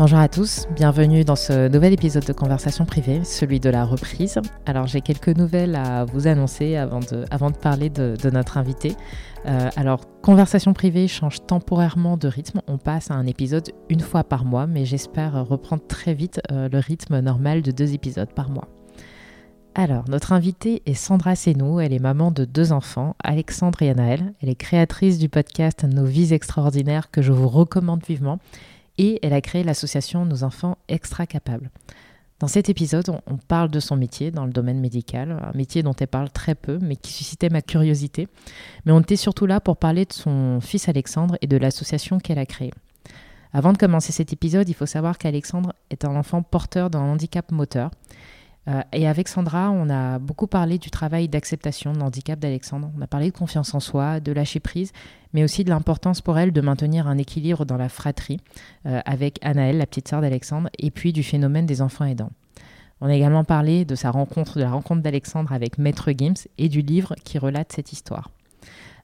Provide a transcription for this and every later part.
Bonjour à tous, bienvenue dans ce nouvel épisode de Conversation privée, celui de la reprise. Alors j'ai quelques nouvelles à vous annoncer avant de, parler de, de notre invité. Euh, alors, Conversation privée change temporairement de rythme. On passe à un épisode une fois par mois, mais j'espère reprendre très vite euh, le rythme normal de deux épisodes par mois. Alors, notre invitée est Sandra Senou. Elle est maman de deux enfants, Alexandre et Anaël. Elle est créatrice du podcast Nos vies extraordinaires que je vous recommande vivement. Et elle a créé l'association Nos enfants extra capables. Dans cet épisode, on parle de son métier dans le domaine médical, un métier dont elle parle très peu, mais qui suscitait ma curiosité. Mais on était surtout là pour parler de son fils Alexandre et de l'association qu'elle a créée. Avant de commencer cet épisode, il faut savoir qu'Alexandre est un enfant porteur d'un handicap moteur. Euh, et avec Sandra, on a beaucoup parlé du travail d'acceptation de l'handicap d'Alexandre. On a parlé de confiance en soi, de lâcher prise, mais aussi de l'importance pour elle de maintenir un équilibre dans la fratrie euh, avec Anaëlle, la petite sœur d'Alexandre, et puis du phénomène des enfants aidants. On a également parlé de sa rencontre, de la rencontre d'Alexandre avec Maître Gims et du livre qui relate cette histoire.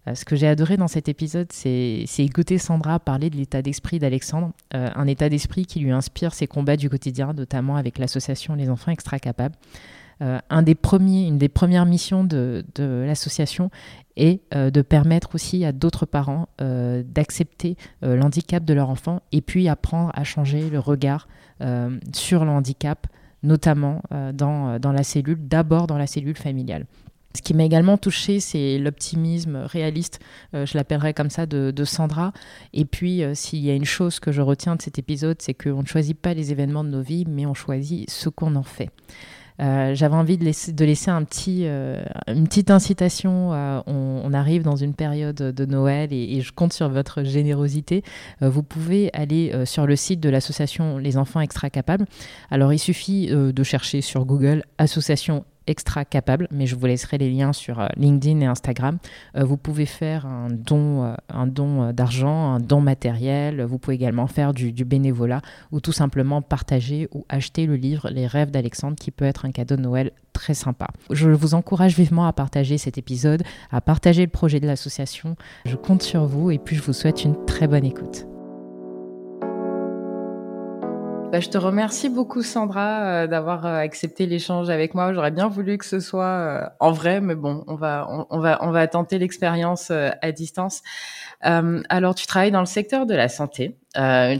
Euh, ce que j'ai adoré dans cet épisode, c'est écouter Sandra parler de l'état d'esprit d'Alexandre, euh, un état d'esprit qui lui inspire ses combats du quotidien, notamment avec l'association Les Enfants Extra Capables. Euh, une des premières missions de, l'association est de permettre aussi à d'autres parents d'accepter l'handicap de leur enfant et puis apprendre à changer le regard sur le handicap, notamment dans la cellule, d'abord dans la cellule familiale. Ce qui m'a également touché, c'est l'optimisme réaliste, euh, je l'appellerais comme ça, de, Sandra. Et puis, euh, s'il y a une chose que je retiens de cet épisode, c'est qu'on ne choisit pas les événements de nos vies, mais on choisit ce qu'on en fait. Euh, j'avais envie de laisser, un petit, une petite incitation. On, arrive dans une période de Noël et, je compte sur votre générosité. vous pouvez aller sur le site de l'association Les Enfants Extra Capables. Alors il suffit de chercher sur Google Association extra capable, mais je vous laisserai les liens sur euh, LinkedIn et Instagram. Euh, vous pouvez faire un don, euh, un don d'argent, un don matériel. Vous pouvez également faire du, bénévolat ou tout simplement partager ou acheter le livre Les rêves d'Alexandre qui peut être un cadeau de Noël très sympa. Je vous encourage vivement à partager cet épisode, à partager le projet de l'association. Je compte sur vous et puis je vous souhaite une très bonne écoute. Bah, je te remercie beaucoup, Sandra, euh, d'avoir euh, accepté l'échange avec moi. J'aurais bien voulu que ce soit euh, en vrai, mais bon, on va, on, va, on va tenter l'expérience à distance. alors, tu travailles dans le secteur de la santé.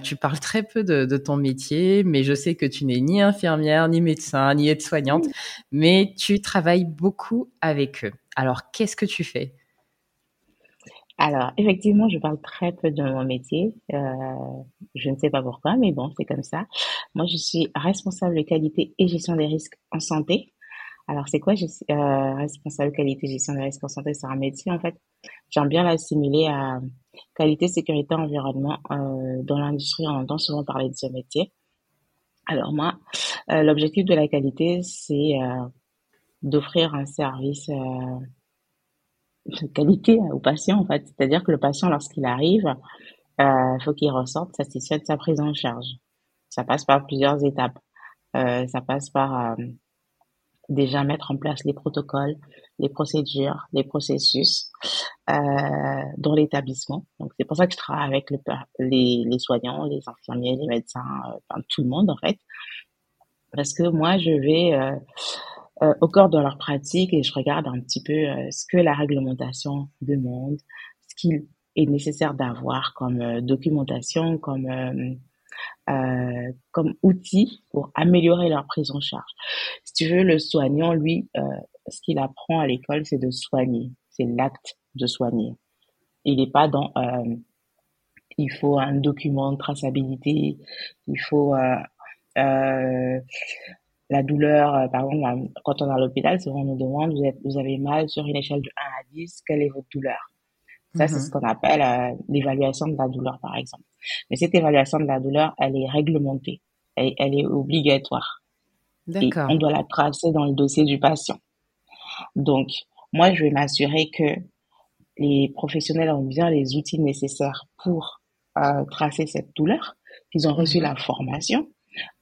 tu parles très peu de, de, ton métier, mais je sais que tu n'es ni infirmière, ni médecin, ni aide-soignante, mais tu travailles beaucoup avec eux. Alors, qu'est-ce que tu fais? Alors, effectivement, je parle très peu de mon métier. Euh, je ne sais pas pourquoi, mais bon, c'est comme ça. Moi, je suis responsable qualité et gestion des risques en santé. Alors, c'est quoi euh, responsable qualité et gestion des risques en santé? C'est un métier, en fait. J'aime bien l'assimiler à qualité, sécurité, environnement. Euh, dans l'industrie, on entend souvent parler de ce métier. Alors, moi, euh, l'objectif de la qualité, c'est d'offrir un service de qualité au patient, en fait. C'est-à-dire que le patient, lorsqu'il arrive, euh, faut qu'il ressorte satisfait de sa prise en charge. Ça passe par plusieurs étapes. Euh, ça passe par euh, déjà mettre en place les protocoles, les procédures, les processus euh, dans l'établissement. Donc c'est pour ça que je travaille avec le, les, les soignants, les infirmiers, les médecins, euh, enfin tout le monde en fait, parce que moi je vais euh, euh, au corps de leur pratique et je regarde un petit peu euh, ce que la réglementation demande, ce qu'il est nécessaire d'avoir comme euh, documentation, comme euh, comme outil pour améliorer leur prise en charge. Si tu veux, le soignant, lui, ce qu'il apprend à l'école, c'est de soigner, c'est l'acte de soigner. Il n'est pas dans il faut un document de traçabilité, il faut euh, la douleur, euh, par exemple, quand on est à l'hôpital, souvent on nous demande, vous, êtes, vous avez mal sur une échelle de 1 à 10, quelle est votre douleur? Ça, c'est mhm. ce qu'on appelle euh, l'évaluation de la douleur, par exemple. Mais cette évaluation de la douleur, elle est réglementée, elle, elle est obligatoire. D'accord. on doit la tracer dans le dossier du patient. Donc, moi, je vais m'assurer que les professionnels ont bien les outils nécessaires pour euh, tracer cette douleur, qu'ils ont reçu mhm. la formation,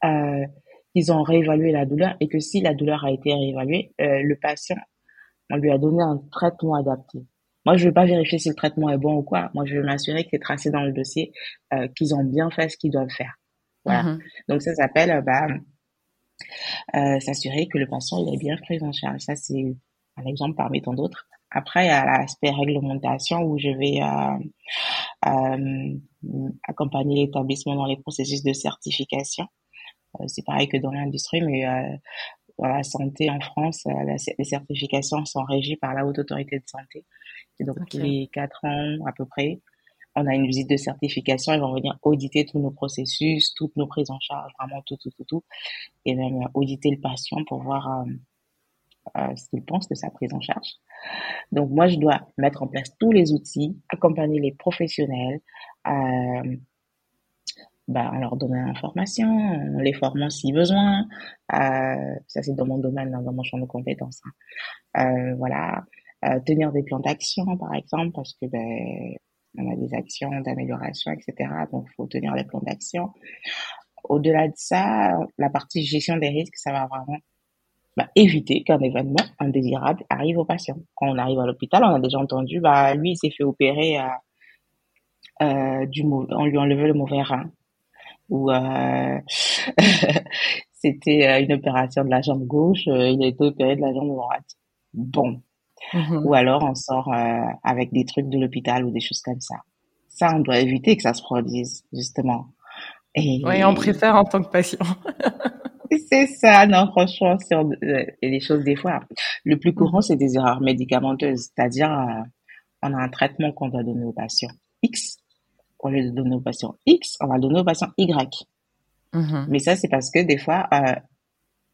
euh, qu'ils ont réévalué la douleur et que si la douleur a été réévaluée, euh, le patient, on lui a donné un traitement adapté. Moi, je veux pas vérifier si le traitement est bon ou quoi. Moi, je veux m'assurer que c'est tracé dans le dossier, euh, qu'ils ont bien fait ce qu'ils doivent faire. Voilà. Mhm. Donc ça s'appelle euh, bah, euh, s'assurer que le patient il est bien pris en charge. Ça c'est un exemple parmi tant d'autres. Après, il y a l'aspect réglementation où je vais accompagner l'établissement dans les processus de certification. Euh, c'est pareil que dans l'industrie, mais euh, dans la santé en France, les certifications sont régies par la Haute Autorité de Santé. Et donc, tous les quatre ans à peu près, on a une visite de certification, ils vont venir auditer tous nos processus, toutes nos prises en charge, vraiment tout, tout, tout, tout, et même auditer le patient pour voir euh, euh, ce qu'il pense de sa prise en charge. Donc moi, je dois mettre en place tous les outils, accompagner les professionnels, euh, bah, leur donner l'information, les formant si besoin. Euh, ça, c'est dans mon domaine, dans mon champ de compétences. Hein. Euh, voilà. Euh, tenir des plans d'action, par exemple, parce que ben, on a des actions d'amélioration, etc. Donc, il faut tenir des plans d'action. Au-delà de ça, la partie gestion des risques, ça va vraiment bah, éviter qu'un événement indésirable arrive au patient. Quand on arrive à l'hôpital, on a déjà entendu, bah, lui, il s'est fait opérer à, euh, du on lui a enlevé le mauvais rein. Ou euh, c'était euh, une opération de la jambe gauche, euh, il a été opéré de la jambe droite. Bon, Mmh ou alors on sort avec des trucs de l'hôpital ou des choses comme ça. Ça, on doit éviter que ça se produise, justement. Et... Oui, on préfère en tant que patient. c'est ça, non, franchement, c'est euh, des choses des fois. Le plus courant, c'est des erreurs médicamenteuses, c'est-à-dire euh, on a un traitement qu'on doit donner au patient X, au lieu de donner au patient X, on va donner au patient Y. Mmh Mais ça, c'est parce que des fois, euh,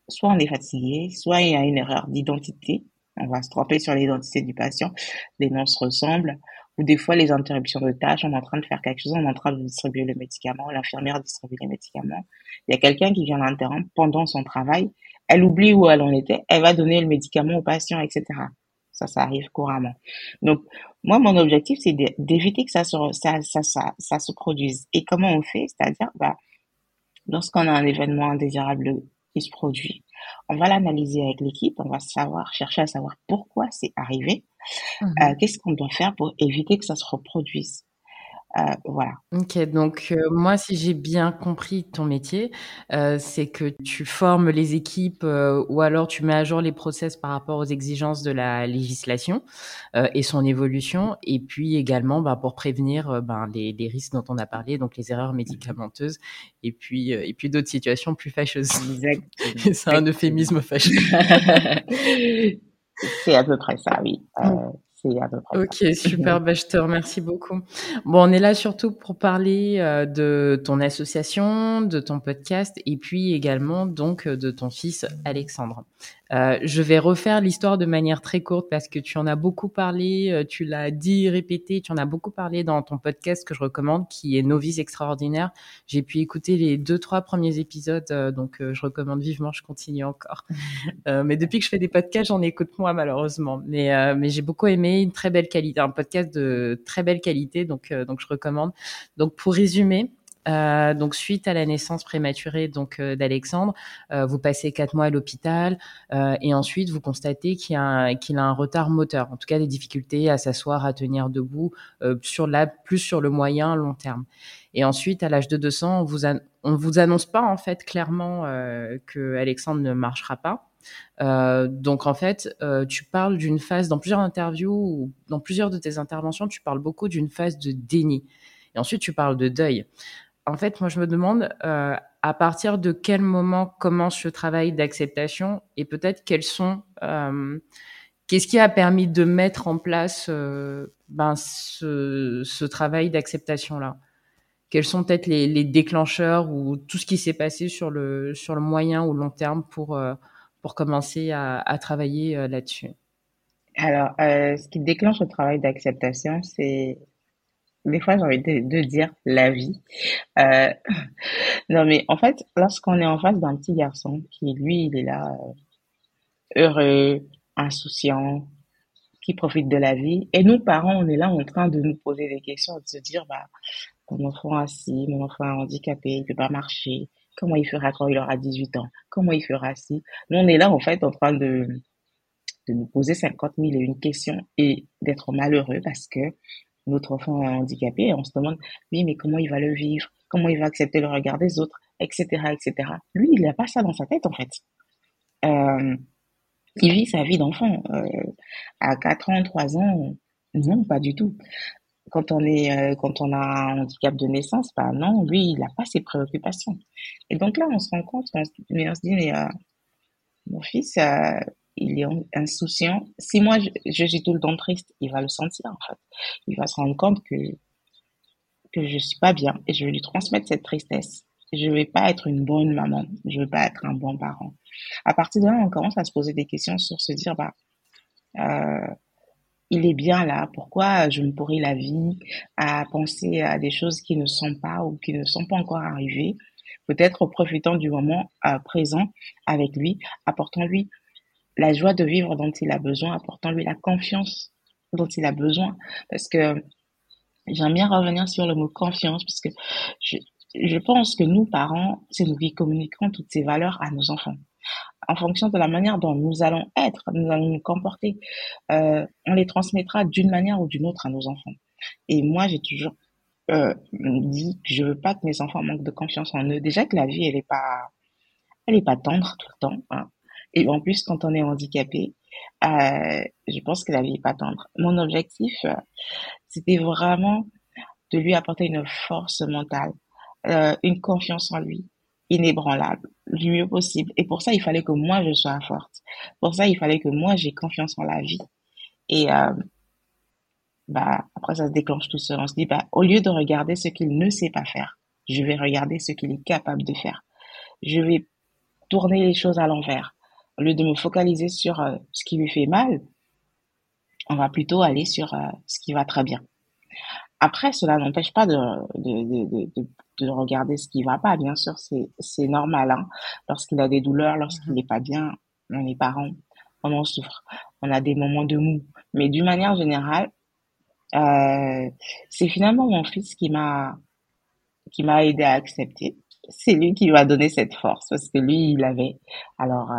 soit on est fatigué, soit il y a une erreur d'identité on va se tromper sur l'identité du patient, les noms se ressemblent, ou des fois les interruptions de tâches, on est en train de faire quelque chose, on est en train de distribuer le médicament, l'infirmière distribue les médicaments. Il y a quelqu'un qui vient l'interrompre pendant son travail, elle oublie où elle en était, elle va donner le médicament au patient, etc. Ça, ça arrive couramment. Donc, moi, mon objectif, c'est d'éviter que ça se, ça, ça, ça, ça se produise. Et comment on fait? C'est-à-dire, bah, lorsqu'on a un événement indésirable qui se produit, on va l'analyser avec l'équipe, on va savoir, chercher à savoir pourquoi c'est arrivé, mmh euh, qu'est-ce qu'on doit faire pour éviter que ça se reproduise. Euh, voilà. Ok, donc euh, moi, si j'ai bien compris ton métier, euh, c'est que tu formes les équipes ou alors tu mets à jour les process par rapport aux exigences de la législation et son évolution, et puis également bah, pour prévenir ben, les, les, risques dont on a parlé, donc les erreurs médicamenteuses, et puis et puis d'autres situations plus fâcheuses. Exact. c'est un euphémisme fâcheux. c'est à peu près ça, oui. Euh, Ok, super. bah, je te remercie beaucoup. Bon, on est là surtout pour parler euh, de ton association, de ton podcast et puis également donc de ton fils Alexandre. Euh, je vais refaire l'histoire de manière très courte parce que tu en as beaucoup parlé, euh, tu l'as dit, répété, tu en as beaucoup parlé dans ton podcast que je recommande, qui est Novice extraordinaire. J'ai pu écouter les deux trois premiers épisodes, euh, donc je recommande vivement. Je continue encore. mais depuis que je fais des podcasts, j'en écoute moi malheureusement. Mais mais j'ai beaucoup aimé, une très belle qualité, un podcast de très belle qualité, donc donc je recommande. Donc pour résumer. Euh, donc suite à la naissance prématurée donc euh, d'Alexandre, euh, vous passez quatre mois à l'hôpital et ensuite vous constatez qu'il a qu'il a un retard moteur, en tout cas des difficultés à s'asseoir, à tenir debout sur la plus sur le moyen long terme. Et ensuite à l'âge de 200, on vous on vous annonce pas en fait clairement que Alexandre ne marchera pas. donc en fait, tu parles d'une phase dans plusieurs interviews ou dans plusieurs de tes interventions, tu parles beaucoup d'une phase de déni. Et ensuite, tu parles de deuil en fait, moi, je me demande euh, à partir de quel moment commence ce travail d'acceptation et peut-être quels sont, euh, qu'est-ce qui a permis de mettre en place euh, ben, ce, travail d'acceptation-là? Quels sont peut-être les, déclencheurs ou tout ce qui s'est passé sur le, sur le moyen ou long terme pour, pour commencer à, à travailler là-dessus? Alors, ce qui déclenche le travail d'acceptation, c'est des fois j'ai envie de, dire la vie. Euh, non mais en fait, lorsqu'on est en face d'un petit garçon qui lui, il est là, euh, heureux, insouciant, qui profitent de la vie. Et nous, parents, on est là en train de nous poser des questions, de se dire, bah, mon enfant assis, mon enfant handicapé, il peut pas marcher. Comment il fera quand il aura 18 ans? Comment il fera si? Nous, on est là, en fait, en train de, de nous poser 50 000 et une questions et d'être malheureux parce que notre enfant handicapé et on se demande, oui, mais comment il va le vivre? Comment il va accepter le regard des autres? Etc., etc. Lui, il n'a pas ça dans sa tête, en fait. Euh, il vit sa vie d'enfant. Euh, à 4 ans, 3 ans, non, pas du tout. Quand on est, euh, quand on a un handicap de naissance, bah non, lui, il n'a pas ses préoccupations. Et donc là, on se rend compte, mais on se dit, mais mon fils, il est insouciant. Si moi, je, suis tout le temps triste, il va le sentir, en fait. Il va se rendre compte que, que je suis pas bien et je vais lui transmettre cette tristesse. Je vais pas être une bonne maman. Je vais pas être un bon parent. À partir de là, on commence à se poser des questions sur se dire, bah, euh, il est bien là. Pourquoi je me pourris la vie à penser à des choses qui ne sont pas ou qui ne sont pas encore arrivées? Peut-être profitant du moment euh, présent avec lui, apportant-lui la joie de vivre dont il a besoin, apportant-lui la confiance dont il a besoin. Parce que j'aime bien revenir sur le mot confiance, parce que je, pense que nous, parents, c'est nous qui communiquons toutes ces valeurs à nos enfants. En fonction de la manière dont nous allons être, nous allons nous comporter, euh, on les transmettra d'une manière ou d'une autre à nos enfants. Et moi, j'ai toujours euh, dit que je veux pas que mes enfants manquent de confiance en eux. Déjà que la vie, elle est pas, elle est pas tendre tout le temps. Hein. Et en plus, quand on est handicapé, euh, je pense que la vie est pas tendre. Mon objectif, euh, c'était vraiment de lui apporter une force mentale, euh, une confiance en lui, inébranlable, du mieux possible. Et pour ça, il fallait que moi, je sois forte. Pour ça, il fallait que moi, j'ai confiance en la vie. Et euh, bah après, ça se déclenche tout seul. On se dit, bah, au lieu de regarder ce qu'il ne sait pas faire, je vais regarder ce qu'il est capable de faire. Je vais tourner les choses à l'envers. Au de me focaliser sur euh, ce qui lui fait mal, on va plutôt aller sur euh, ce qui va très bien. Après, cela n'empêche pas de, de, de, de, regarder ce qui va pas. Bien sûr, c'est, normal. Hein. Lorsqu'il a des douleurs, lorsqu'il n'est pas bien, on est parents, on en souffre. On a des moments de mou. Mais d'une manière générale, euh, c'est finalement mon fils qui m'a aidé à accepter. C'est lui qui m'a donné cette force parce que lui, il avait. Alors,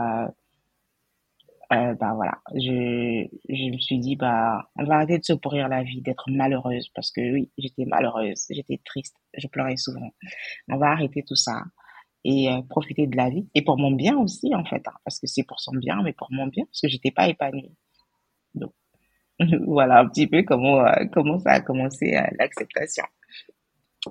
euh, bah voilà, je, je me suis dit bah on va arrêter de se pourrir la vie, d'être malheureuse parce que oui, j'étais malheureuse, j'étais triste, je pleurais souvent. On va arrêter tout ça et euh, profiter de la vie et pour mon bien aussi en fait, hein, parce que c'est pour son bien, mais pour mon bien parce que j'étais pas épanouie. Donc voilà un petit peu comment euh, comment ça a commencé l'acceptation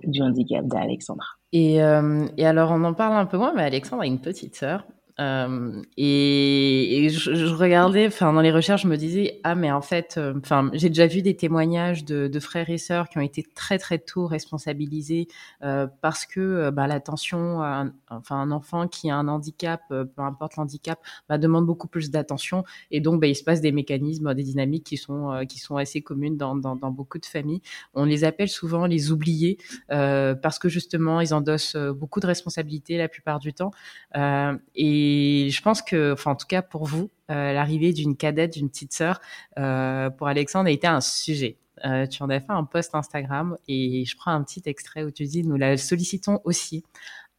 du handicap d'Alexandra. Et, et alors on en parle un peu moins, mais Alexandre a une petite sœur euh, et, je, regardais, enfin dans les recherches, je me disais ah mais en fait, euh, enfin j'ai déjà vu des témoignages de, frères et sœurs qui ont été très très tôt responsabilisés euh, parce que bah, l'attention, enfin un enfant qui a un handicap, peu importe l'handicap, bah, demande beaucoup plus d'attention et donc bah, il se passe des mécanismes, des dynamiques qui sont qui sont assez communes dans, dans, dans, beaucoup de familles. On les appelle souvent les oubliés parce que justement ils endossent beaucoup de responsabilités la plupart du temps et et je pense que, enfin, en tout cas pour vous, euh, l'arrivée d'une cadette, d'une petite sœur, euh, pour Alexandre a été un sujet. Euh, tu en as fait un post Instagram et je prends un petit extrait où tu dis nous la sollicitons aussi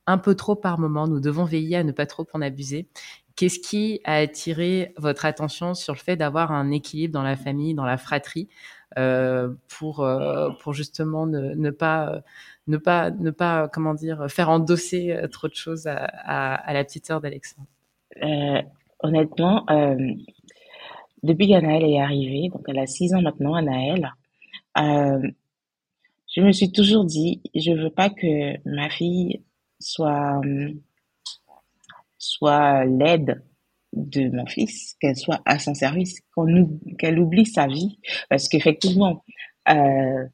un peu trop par moment. Nous devons veiller à ne pas trop en abuser. Qu'est-ce qui a attiré votre attention sur le fait d'avoir un équilibre dans la famille, dans la fratrie, pour justement ne pas ne pas, ne pas, comment dire, faire endosser euh, trop de choses à, la petite sœur d'Alexandre. Euh, Honnêtement, euh, depuis qu'Anaëlle est arrivée, donc elle a six ans maintenant, Anaëlle, euh, je me suis toujours dit, je veux pas que ma fille soit soit l'aide de mon fils, qu'elle soit à son service, qu'elle oublie sa vie, parce qu'effectivement, euh,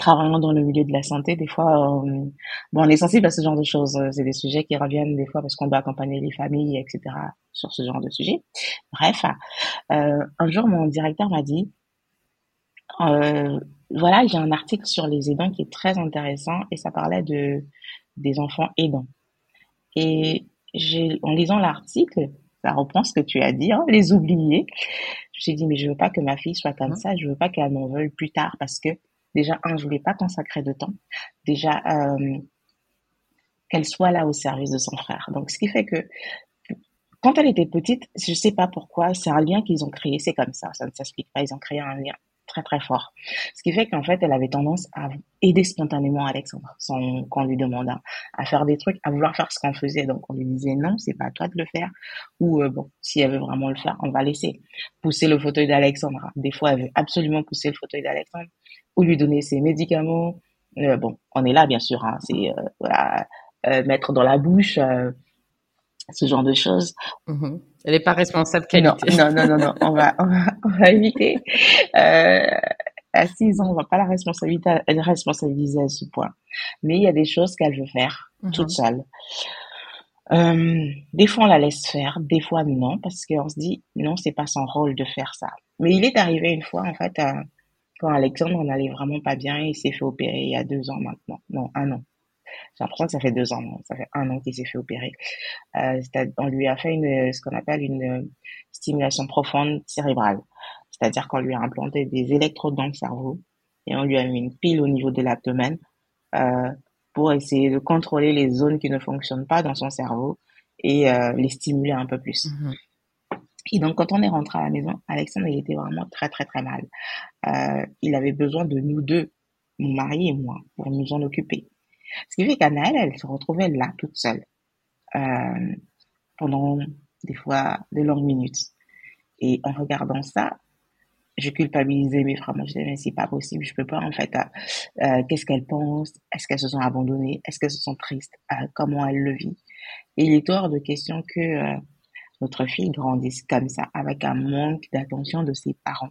travaillant dans le milieu de la santé, des fois, euh, bon, on est sensible à ce genre de choses. C'est des sujets qui reviennent des fois parce qu'on doit accompagner les familles, etc. sur ce genre de sujet. Bref, euh, un jour, mon directeur m'a dit, euh, voilà, j'ai un article sur les aidants qui est très intéressant et ça parlait de des enfants aidants. Et en lisant l'article, ça reprend ce que tu as dit, hein, les oublier. Je me suis dit, mais je veux pas que ma fille soit comme mmh. ça, je veux pas qu'elle m'en veuille plus tard parce que déjà, un, je voulais pas consacrer de temps. Déjà, euh, qu'elle soit là au service de son frère. Donc, ce qui fait que quand elle était petite, je sais pas pourquoi, c'est un lien qu'ils ont créé, c'est comme ça, ça ne s'explique pas, ils ont créé un lien très très fort. Ce qui fait qu'en fait, elle avait tendance à aider spontanément Alexandre, sans qu'on lui demande à faire des trucs, à vouloir faire ce qu'on faisait. Donc on lui disait non, c'est pas à toi de le faire. Ou euh, bon, si elle veut vraiment le faire, on va laisser pousser le fauteuil d'Alexandre. Des fois, elle veut absolument pousser le fauteuil d'Alexandre ou lui donner ses médicaments. Euh, bon, on est là bien sûr, hein, c'est euh, voilà, mettre dans la bouche ce genre de choses. Mmh Elle n'est pas responsable qualité. Non, non, non, non, on va, on va, on va éviter. Euh, à 6 ans, on va pas la responsabilité, elle responsabiliser à ce point. Mais il y a des choses qu'elle veut faire mmh toute seule. Euh, des fois, on la laisse faire, des fois non, parce qu'on se dit non, c'est pas son rôle de faire ça. Mais il est arrivé une fois, en fait, euh, quand Alexandre n'allait vraiment pas bien, il s'est fait opérer il y a deux ans maintenant, non, un an. J'ai l'impression que ça fait deux ans, ça fait un an qu'il s'est fait opérer. Euh, on lui a fait une, ce qu'on appelle une stimulation profonde cérébrale. C'est-à-dire qu'on lui a implanté des électrodes dans le cerveau et on lui a mis une pile au niveau de l'abdomen euh, pour essayer de contrôler les zones qui ne fonctionnent pas dans son cerveau et euh, les stimuler un peu plus. Mm-hmm. Et donc, quand on est rentré à la maison, Alexandre, il était vraiment très, très, très mal. Euh, il avait besoin de nous deux, mon mari et moi, pour nous en occuper. Ce qui fait qu'Anaëlle, elle se retrouvait là, toute seule, euh, pendant des fois de longues minutes. Et en regardant ça, je culpabilisais mes frères. Moi, je disais, mais c'est pas possible, je peux pas, en fait. Euh, Qu'est-ce qu'elles pensent Est-ce qu'elles se sont abandonnées Est-ce qu'elles se sont tristes Comment elles le vivent Et il est hors de question que notre fille grandisse comme ça, avec un manque d'attention de ses parents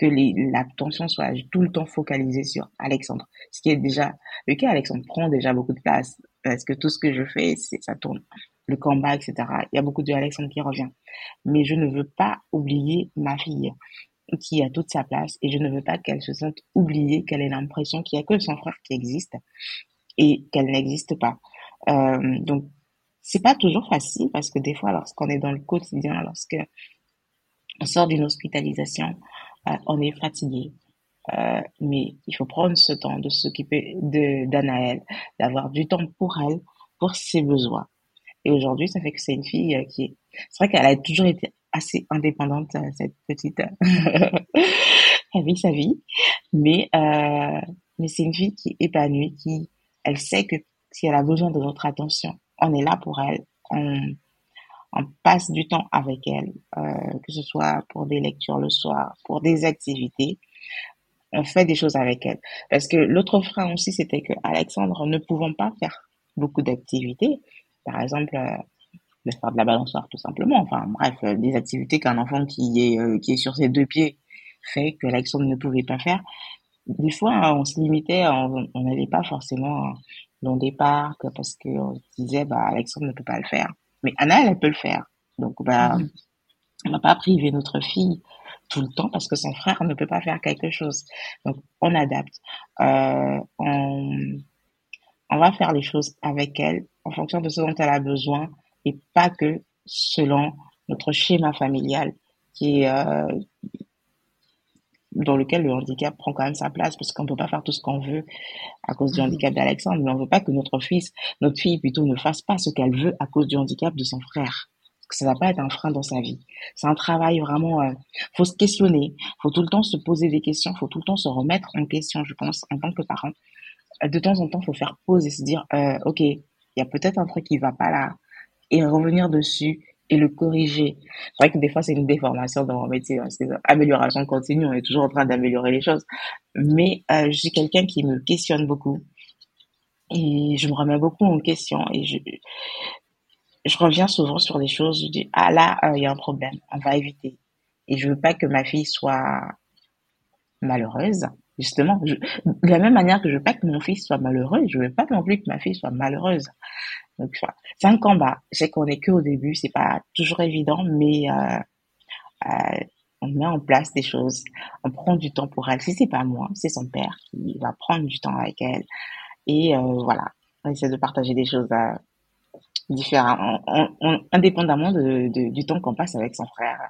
que l'attention soit tout le temps focalisée sur Alexandre. Ce qui est déjà le cas, Alexandre prend déjà beaucoup de place parce que tout ce que je fais, ça tourne. Le combat, etc. Il y a beaucoup de Alexandre qui revient. Mais je ne veux pas oublier ma fille qui a toute sa place et je ne veux pas qu'elle se sente oubliée, qu'elle ait l'impression qu'il y a que son frère qui existe et qu'elle n'existe pas. Euh, donc, c'est pas toujours facile parce que des fois, lorsqu'on est dans le quotidien, lorsque on sort d'une hospitalisation, euh, on est fatigué. Euh, mais il faut prendre ce temps de s'occuper de d'Anaël, d'avoir du temps pour elle, pour ses besoins. Et aujourd'hui, ça fait que c'est une fille euh, qui est... C'est vrai qu'elle a toujours été assez indépendante, cette petite... elle vit sa vie. Mais, mais c'est une fille qui est épanouie, qui... Elle sait que si elle a besoin de notre attention, on est là pour elle. On, passe du temps avec elle, euh, que ce soit pour des lectures le soir, pour des activités. On fait des choses avec elle. Parce que l'autre frein aussi, c'était que Alexandre ne pouvant pas faire beaucoup d'activités, par exemple, euh, faire de la balançoire tout simplement. Enfin bref, euh, des activités qu'un enfant qui est euh, qui est sur ses deux pieds fait que Alexandre ne pouvait pas faire. Des fois, on se limitait, on n'allait pas forcément dans des parcs parce qu'on se disait bah Alexandre ne peut pas le faire. Mais Anna, elle, peut le faire. Donc, bah, mhm. on va pas priver notre fille tout le temps parce que son frère ne peut pas faire quelque chose. Donc, on adapte. Euh, on, on va faire les choses avec elle en fonction de ce dont elle a besoin et pas que selon notre schéma familial qui est euh, dans lequel le handicap prend quand même sa place parce qu'on peut pas faire tout ce qu'on veut à cause du mhm. handicap d'Alexandre, mais on veut pas que notre fils, notre fille plutôt ne fasse pas ce qu'elle veut à cause du handicap de son frère. Parce que ça va pas être un frein dans sa vie. C'est un travail vraiment, euh, faut se questionner, faut tout le temps se poser des questions, faut tout le temps se remettre en question, je pense, en tant que parent. De temps en temps, faut faire pause et se dire, euh, ok, il y a peut-être un truc qui va pas là, et revenir dessus et le corriger. C'est vrai que des fois, c'est une déformation dans mon métier. Hein, c'est amélioration continue. On est toujours en train d'améliorer les choses. Mais euh, je suis quelqu'un qui me questionne beaucoup. Et je me remets beaucoup en question. Et je, je reviens souvent sur des choses. Je dis, ah là, euh, il y a un problème. On va éviter. Et je veux pas que ma fille soit malheureuse. Justement, de la même manière que je veux pas que mon fils soit malheureux, je veux pas non plus que ma fille soit malheureuse. Donc, c'est un combat. Je sais qu'on est que au début, c'est pas toujours évident, mais euh, euh, on met en place des choses, on prend du temps pour elle. Si c'est pas moi, c'est son père qui va prendre du temps avec elle. Et euh, voilà, on essaie de partager des choses différemment, indépendamment du temps qu'on passe avec son frère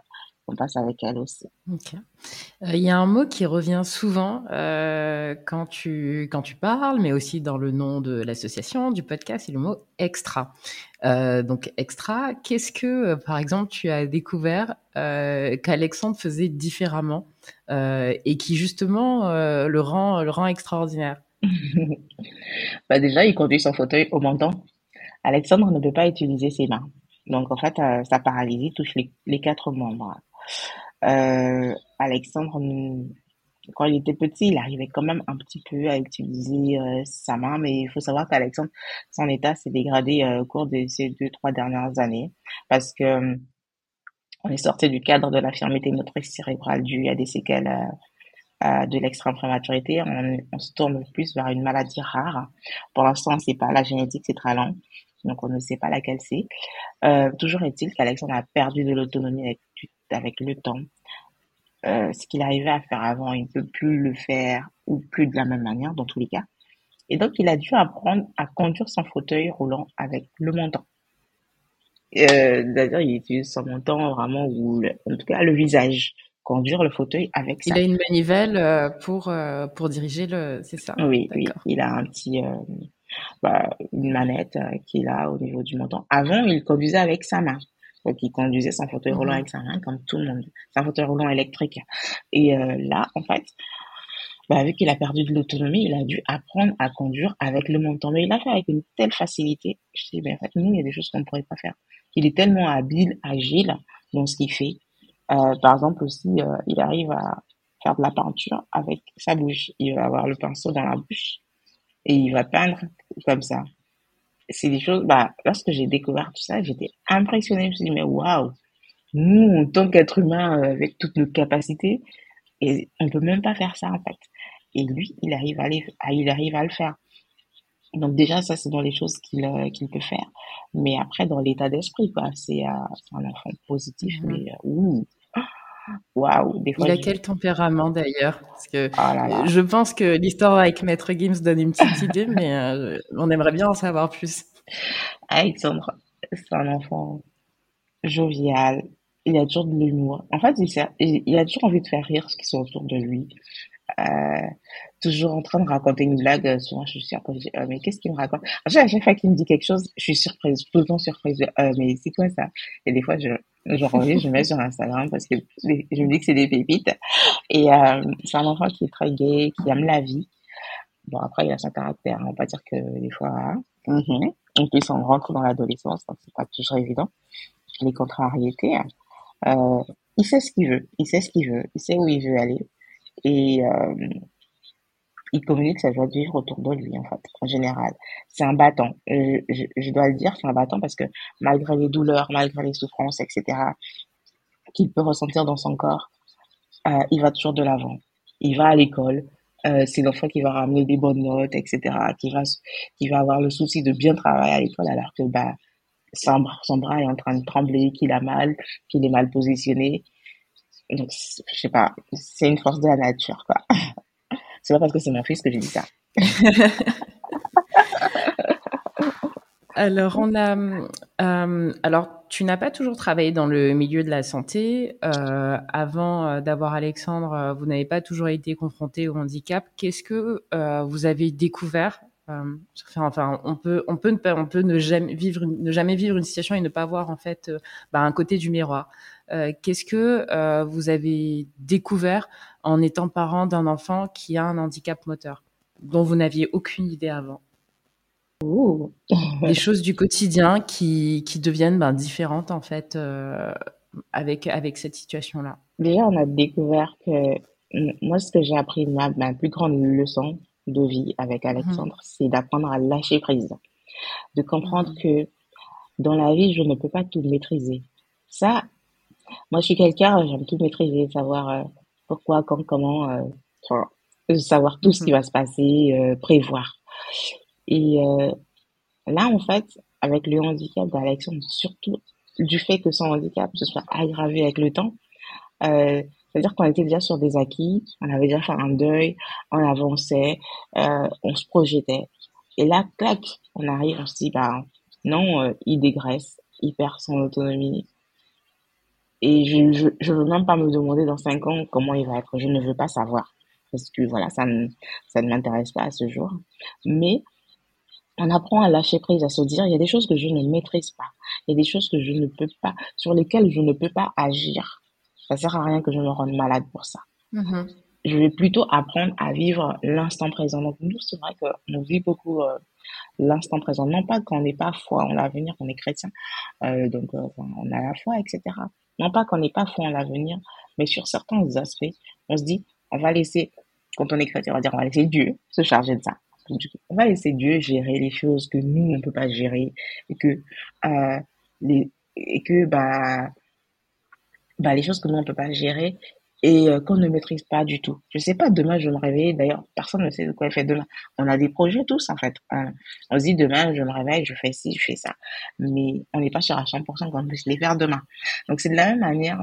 passe avec elle aussi. Euh, il y a un mot qui revient souvent euh, quand, tu, quand tu parles, mais aussi dans le nom de l'association, du podcast, c'est le mot extra. Euh, donc extra, qu'est-ce que, par exemple, tu as découvert qu'Alexandre faisait différemment et qui justement le, rend, le rend extraordinaire? Bah Déjà, il conduit son fauteuil au menton. Alexandre ne peut pas utiliser ses mains. Donc, en fait, sa paralysie touche les quatre membres. Euh, Alexandre, quand il était petit, il arrivait quand même un petit peu à utiliser euh, sa main, mais il faut savoir qu'Alexandre, son état s'est dégradé euh, au cours de ces deux, trois dernières années, parce que on est sorti du cadre de l'infirmité motrice cérébrale due à des séquelles de l'extrême prématurité. On, se tourne plus vers une maladie rare. Pour l'instant, c'est pas la génétique, c'est très lent donc on ne sait pas laquelle c'est. Toujours est-il qu'Alexandre a perdu de l'autonomie avec, avec le temps. Euh, ce qu'il arrivait à faire avant, il ne peut plus le faire ou plus de la même manière dans tous les cas. Et donc il a dû apprendre à conduire son fauteuil roulant avec le montant. Euh, D'ailleurs, il utilise son montant vraiment ou en tout cas le visage conduire le fauteuil avec ça. Il a une manivelle euh, pour euh, pour diriger le, c'est ça? Oui, oui, il a un petit bah, une manette qu'il a au niveau du menton. Avant, il conduisait avec sa main. Donc, il conduisait son fauteuil roulant mhm. avec sa main, comme tout le monde. C'est un fauteuil roulant électrique. Et euh, là, en fait, bah, vu qu'il a perdu de l'autonomie, il a dû apprendre à conduire avec le menton. Mais il l'a fait avec une telle facilité. Je dis, ben, en fait, nous, il y a des choses qu'on ne pourrait pas faire. Il est tellement habile, agile dans ce qu'il fait. Euh, par exemple, aussi, euh, il arrive à faire de la peinture avec sa bouche. Il va avoir le pinceau dans la bouche et il va peindre comme ça. C'est des choses, bah, lorsque j'ai découvert tout ça, j'étais impressionnée. Je me suis dit, mais waouh, nous, en tant qu'être humain, euh, avec toutes nos capacités, et on peut même pas faire ça, en fait. Et lui, il arrive à, aller, il arrive à le faire. Donc déjà, ça, c'est dans les choses qu'il euh, qu'il peut faire. Mais après, dans l'état d'esprit, quoi, c'est euh, un enfant positif, mmh mais ouh, Waouh, Il a quel tempérament d'ailleurs Parce que oh je pense que l'histoire avec Maître Gims donne une petite idée, mais euh, on aimerait bien en savoir plus. Alexandre, c'est un enfant jovial. Il a toujours de l'humour. En fait, il, il, a toujours envie de faire rire ceux qui sont autour de lui. Euh, toujours en train de raconter une blague. Euh, souvent, je suis surprise. Euh, mais qu'est-ce qu'il me raconte? À chaque, fois qu'il me dit quelque chose, je suis surprise, tout le temps surprise. Euh, mais c'est quoi ça? Et des fois, je, je mets sur Instagram parce que je me dis que c'est des pépites. Et euh, c'est un enfant qui est très gay, qui aime la vie. Bon, après, il a son caractère. On va pas dire que des fois... Hein. Mm-hmm. En plus, on rentre dans l'adolescence, donc c'est pas toujours évident. Les contrariétés. Euh, il sait ce qu'il veut. Il sait ce qu'il veut. Il sait où il veut aller et euh, il communique sa joie de vivre autour de lui en fait en général. C'est un battant. Je, je, dois le dire c'est un battant parce que malgré les douleurs malgré les souffrances etc qu'il peut ressentir dans son corps euh, il va toujours de l'avant. Il va à l'école euh, c'est l'enfant qui va ramener des bonnes notes etc qui va qui va avoir le souci de bien travailler à l'école alors que bah son, son bras est en train de trembler qu'il a mal qu'il est mal positionné. Donc, je sais pas, c'est une force de la nature, quoi. c'est pas parce que c'est mon fils que j'ai dit ça. alors, on a, euh, alors, tu n'as pas toujours travaillé dans le milieu de la santé. Euh, avant euh, d'avoir Alexandre, vous n'avez pas toujours été confronté au handicap. Qu'est-ce que vous avez découvert Enfin, on peut, on peut, on peut ne jamais vivre, ne jamais vivre une situation et ne pas voir en fait bah, un côté du miroir. Euh, qu'est-ce que euh, vous avez découvert en étant parent d'un enfant qui a un handicap moteur dont vous n'aviez aucune idée avant? Des choses du quotidien qui, qui deviennent ben, différentes en fait euh, avec, avec cette situation-là. Déjà, on a découvert que moi, ce que j'ai appris, ma, ma, plus grande leçon de vie avec Alexandre, mhm. c'est d'apprendre à lâcher prise. De comprendre mhm. que dans la vie, je ne peux pas tout maîtriser. Ça, moi, je suis quelqu'un, j'aime tout maîtriser, savoir euh, pourquoi, quand, comment, euh, euh, savoir tout ce qui mhm. va se passer, prévoir. Et là, en fait, avec le handicap d'Alexandre, surtout du fait que son handicap se soit aggravé avec le temps, c'est-à-dire qu'on était déjà sur des acquis, on avait déjà fait un deuil, on avançait, on se projetait. Et là, clac, on arrive, on se dit, bah, Non, euh, il dégraisse, il perd son autonomie. Et je, je veux même pas me demander dans cinq ans comment il va être. Je ne veux pas savoir. Parce que voilà, ça ne, ça ne m'intéresse pas à ce jour. Mais on apprend à lâcher prise, à se dire, il y a des choses que je ne maîtrise pas. Il y a des choses que je ne peux pas, sur lesquelles je ne peux pas agir. Ça sert à rien que je me rende malade pour ça. Mm-hmm. Je vais plutôt apprendre à vivre l'instant présent. Donc, nous, c'est vrai qu'on vit beaucoup euh, l'instant présent. Non pas qu'on n'est pas foi en l'avenir, qu'on est chrétien, euh, donc euh, on a la foi, etc. Non pas qu'on n'est pas foi en l'avenir, mais sur certains aspects, on se dit, on va laisser, quand on est chrétien, on va dire, on va laisser Dieu se charger de ça. On va laisser Dieu gérer les choses que nous, on ne peut pas gérer et que, euh, et que, bah, bah, les choses que nous, on ne peut pas gérer, et euh, qu'on ne maîtrise pas du tout. Je sais pas, demain je vais me réveiller, d'ailleurs personne ne sait de quoi il fait demain. On a des projets tous en fait. On se dit demain je me réveille, je fais ci, je fais ça. Mais on n'est pas sûr à 100% qu'on puisse les faire demain. Donc c'est de la même manière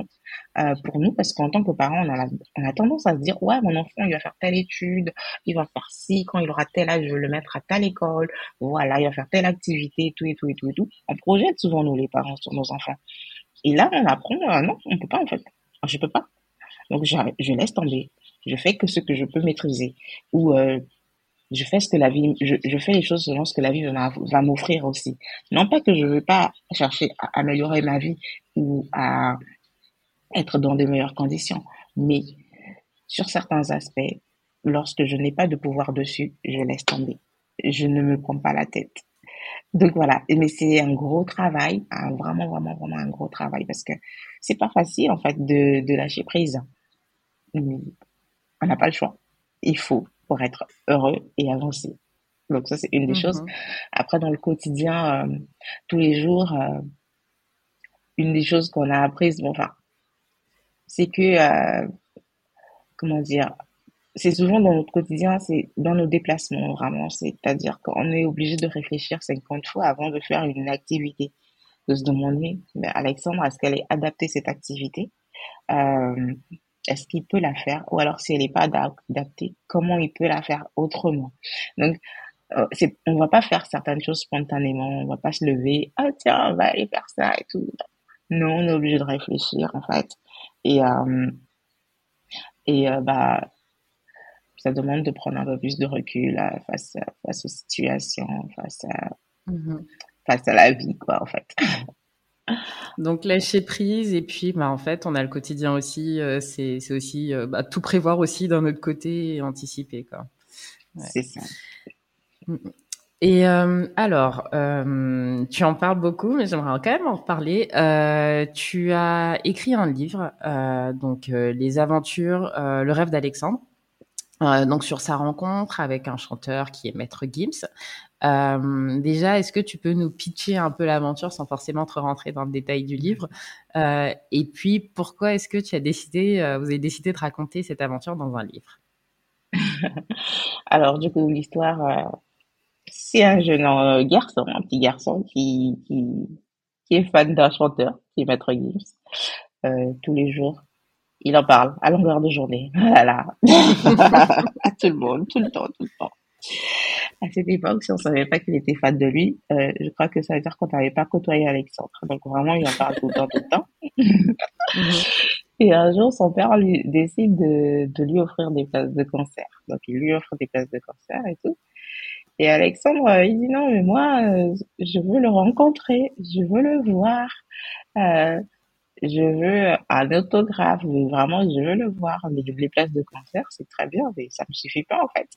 euh, pour nous parce qu'en tant que parents on a, on a tendance à se dire ouais mon enfant il va faire telle étude, il va faire ci, quand il aura tel âge je vais le mettre à telle école, voilà il va faire telle activité, tout et tout et tout et tout. On projette souvent nous les parents sur nos enfants. Et là on apprend euh, non on peut pas en fait. Je peux pas donc, je laisse tomber. Je fais que ce que je peux maîtriser. Ou euh, je fais ce que la vie, je, je, fais les choses selon ce que la vie va, m'offrir aussi. Non pas que je veux pas chercher à améliorer ma vie ou à être dans de meilleures conditions, mais sur certains aspects, lorsque je n'ai pas de pouvoir dessus, je laisse tomber. Je ne me prends pas la tête. Donc voilà, mais c'est un gros travail, vraiment, vraiment, vraiment un gros travail parce que c'est pas facile en fait de, de lâcher prise on n'a pas le choix. Il faut pour être heureux et avancer. Donc ça, c'est une des choses. Après, dans le quotidien, euh, tous les jours, euh, une des choses qu'on a apprises, bon, enfin, c'est que, euh, comment dire, c'est souvent dans notre quotidien, c'est dans nos déplacements, vraiment. C'est-à-dire qu'on est obligé de réfléchir 50 fois avant de faire une activité. De se demander, mais Alexandre, est-ce qu'elle est adaptée, cette activité? Est-ce qu'il peut la faire ou alors si elle n'est pas adaptée, comment il peut la faire autrement? Donc, euh, c'est, on va pas faire certaines choses spontanément, on va pas se lever, ah tiens, on va aller faire ça et tout. Non, on est obligé de réfléchir en fait. Et euh, et euh, bah ça demande de prendre un peu plus de recul euh, face face aux situations, face à mm-hmm. face à la vie quoi en fait. Donc lâcher prise et puis bah, en fait on a le quotidien aussi, euh, c'est aussi euh, bah, tout prévoir aussi d'un autre côté et anticiper quoi. C'est ça. Mm. Et euh, alors, tu en parles beaucoup, mais j'aimerais quand même en reparler. tu as écrit un livre, donc Les aventures, le rêve d'Alexandre. donc sur sa rencontre avec un chanteur qui est Maître Gims. Euh, déjà, est-ce que tu peux nous pitcher un peu l'aventure sans forcément te rentrer dans le détail du livre euh, Et puis, pourquoi est-ce que tu as décidé, euh, vous avez décidé de raconter cette aventure dans un livre? Alors, du coup, l'histoire, euh, c'est un jeune euh, garçon, un petit garçon qui, qui, qui est fan d'un chanteur, qui est Maître Gims, tous les jours. Il en parle à longueur de journée. Voilà. à tout le monde, tout le temps, tout le temps à cette époque, si on savait pas qu'il était fan de lui, euh, je crois que ça veut dire qu'on n'avait pas côtoyé Alexandre. Donc vraiment, il en parle tout le temps, tout le temps. Et un jour, son père lui décide de, de lui offrir des places de concert. Donc il lui offre des places de concert et tout. Et Alexandre, euh, il dit non, mais moi, euh, je veux le rencontrer, je veux le voir, euh, je veux un autographe, vraiment, je veux le voir. Mais les places de concert, c'est très bien, mais ça me suffit pas en fait.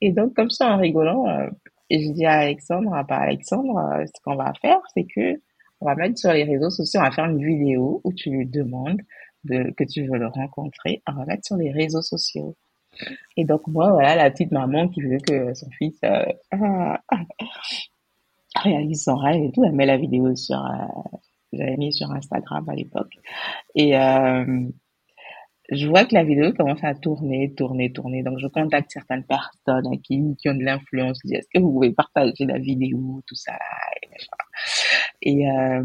Et donc, comme ça, en rigolant, euh, je dis à Alexandre, pas Alexandre, euh, ce qu'on va faire, c'est que on va mettre sur les réseaux sociaux, on va faire une vidéo où tu lui demandes de, que tu veux le rencontrer, on va mettre sur les réseaux sociaux. Et donc, moi, voilà, la petite maman qui veut que son fils euh, réalise son rêve et tout, elle met la vidéo sur, Instagram à l'époque. Et, je vois que la vidéo commence à tourner, tourner, tourner. Donc, je contacte certaines personnes qui, qui ont de l'influence. Je dis, est-ce que vous pouvez partager la vidéo, tout ça, et, euh,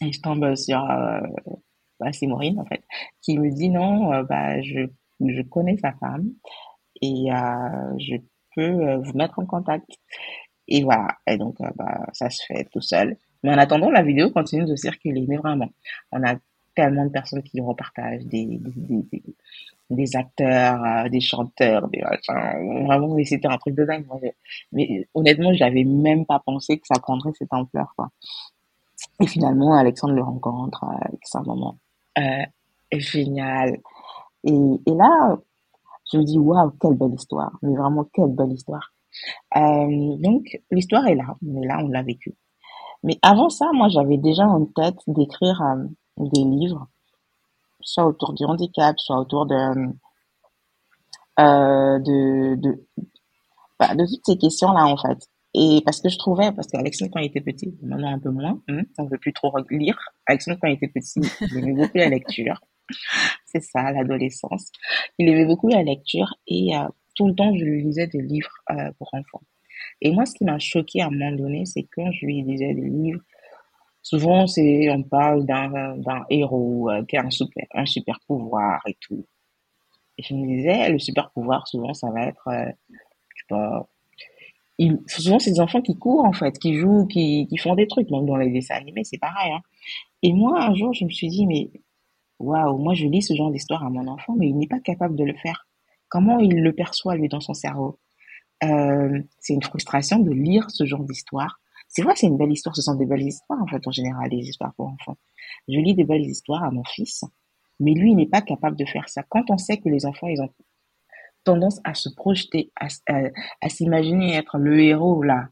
et je tombe sur, euh, bah, c'est Maureen, en fait, qui me dit, non, euh, bah, je, je connais sa femme et euh, je peux euh, vous mettre en contact. Et voilà. Et donc, bah, ça se fait tout seul. Mais en attendant, la vidéo continue de circuler. Mais vraiment, on a tellement de personnes qui repartagent des, des, acteurs, des chanteurs, des machins. Vraiment, mais c'était un truc de dingue. mais honnêtement, j'avais même pas pensé que ça prendrait cette ampleur, quoi. Et finalement, Alexandre le rencontre, c'est un moment euh, génial. Et, là, je me dis, waouh, quelle belle histoire. Mais vraiment, quelle belle histoire. Euh, donc, l'histoire est là. Mais là, on l'a vécu. Mais avant ça, moi, j'avais déjà en tête d'écrire euh, des livres, soit autour du handicap, soit autour de, euh, de, bah, de toutes ces questions-là, en fait. Et parce que je trouvais, parce qu'Alexandre, quand il était petit, maintenant un peu moins, hein, on ne veut plus trop lire. Alexandre, quand il était petit, il aimait beaucoup la lecture. C'est ça, l'adolescence. Il aimait beaucoup la lecture et euh, tout le temps, je lui lisais des livres euh, pour enfants. Et moi, ce qui m'a choqué à un moment donné, c'est quand je lui lisais des livres, souvent, c'est, on parle d'un, héros euh, qui a un super, un super pouvoir et tout. Et je me disais, le super pouvoir, souvent, ça va être, je sais pas, souvent, c'est des enfants qui courent, en fait, qui jouent, qui, qui font des trucs. Donc, dans les dessins animés, c'est pareil. Hein. Et moi, un jour, je me suis dit, mais waouh, moi, je lis ce genre d'histoire à mon enfant, mais il n'est pas capable de le faire. Comment il le perçoit, lui, dans son cerveau? Euh, C'est une frustration de lire ce genre d'histoire. C'est vrai c'est une belle histoire, ce sont des belles histoires, en fait, en général, les histoires pour enfants. Je lis des belles histoires à mon fils, mais lui, il n'est pas capable de faire ça. Quand on sait que les enfants, ils ont tendance à se projeter, à, s'imaginer être le héros là.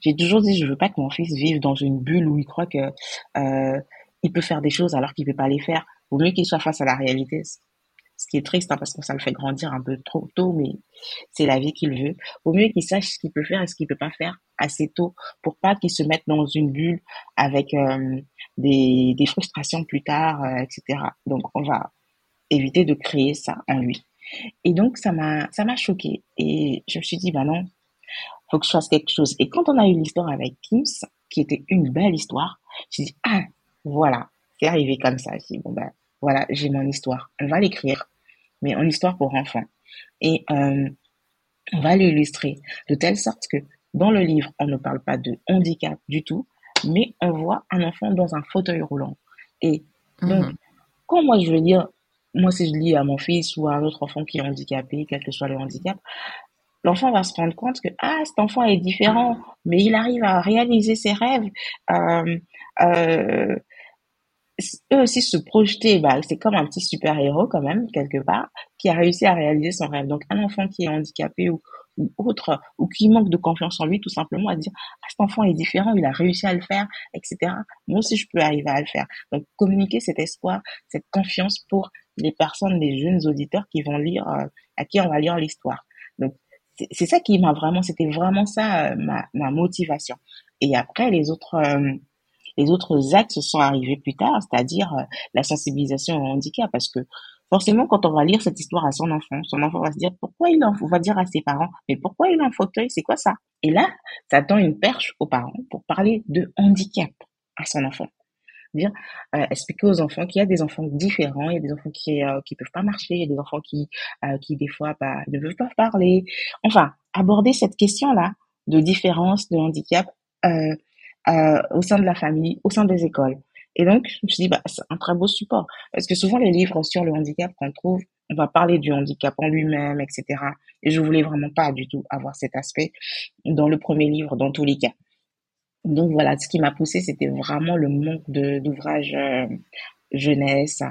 J'ai toujours dit, je veux pas que mon fils vive dans une bulle où il croit que euh, il peut faire des choses alors qu'il peut pas les faire. Vaut mieux qu'il soit face à la réalité. Ce qui est triste hein, parce que ça le fait grandir un peu trop tôt, mais c'est la vie qu'il veut. Vaut mieux qu'il sache ce qu'il peut faire et ce qu'il peut pas faire assez tôt pour pas qu'il se mette dans une bulle avec euh, des, des frustrations plus tard, euh, etc. Donc on va éviter de créer ça en lui. Et donc, ça m'a, ça m'a choqué. Et je me suis dit, bah non, faut que je fasse quelque chose. Et quand on a eu l'histoire avec Kims, qui était une belle histoire, j'ai dit, ah, voilà, c'est arrivé comme ça. J'ai dit, bon, ben, voilà, j'ai mon histoire. On va l'écrire, mais en histoire pour enfants. Et euh, on va l'illustrer de telle sorte que dans le livre, on ne parle pas de handicap du tout, mais on voit un enfant dans un fauteuil roulant. Et donc, mhm. quand moi je veux dire moi, si je lis à mon fils ou à un autre enfant qui est handicapé, quel que soit le handicap, l'enfant va se rendre compte que ah cet enfant est différent, mais il arrive à réaliser ses rêves. Euh, euh, eux aussi se projeter, bah, c'est comme un petit super héros quand même quelque part qui a réussi à réaliser son rêve. Donc un enfant qui est handicapé ou, ou autre, ou qui manque de confiance en lui, tout simplement à dire, ah, cet enfant est différent, il a réussi à le faire, etc. Moi aussi, je peux arriver à le faire. Donc, communiquer cet espoir, cette confiance pour les personnes, les jeunes auditeurs qui vont lire, euh, à qui on va lire l'histoire. Donc, c'est ça qui m'a vraiment, c'était vraiment ça euh, ma, ma motivation. Et après, les autres, euh, les autres axes sont arrivés plus tard, c'est-à-dire la sensibilisation au handicap, parce que forcément, quand on va lire cette histoire à son enfant, son enfant va se dire pourquoi il en, on va dire à ses parents, mais pourquoi il est en fauteuil, c'est quoi ça? Et là, ça tend une perche aux parents pour parler de handicap à son enfant. Dire, euh, expliquer aux enfants qu'il y a des enfants différents, il y a des enfants qui euh, qui peuvent pas marcher, il y a des enfants qui euh, qui des fois bah, ne peuvent pas parler. Enfin, aborder cette question-là de différence, de handicap euh, au sein de la famille, au sein des écoles. Et donc, je me suis dit, bah, c'est un très beau support. Parce que souvent, les livres sur le handicap qu'on trouve, on va parler du handicap en lui-même, etc. Et je voulais vraiment pas du tout avoir cet aspect dans le premier livre, dans tous les cas. Donc voilà, ce qui m'a poussé, c'était vraiment le manque de d'ouvrages euh, jeunesse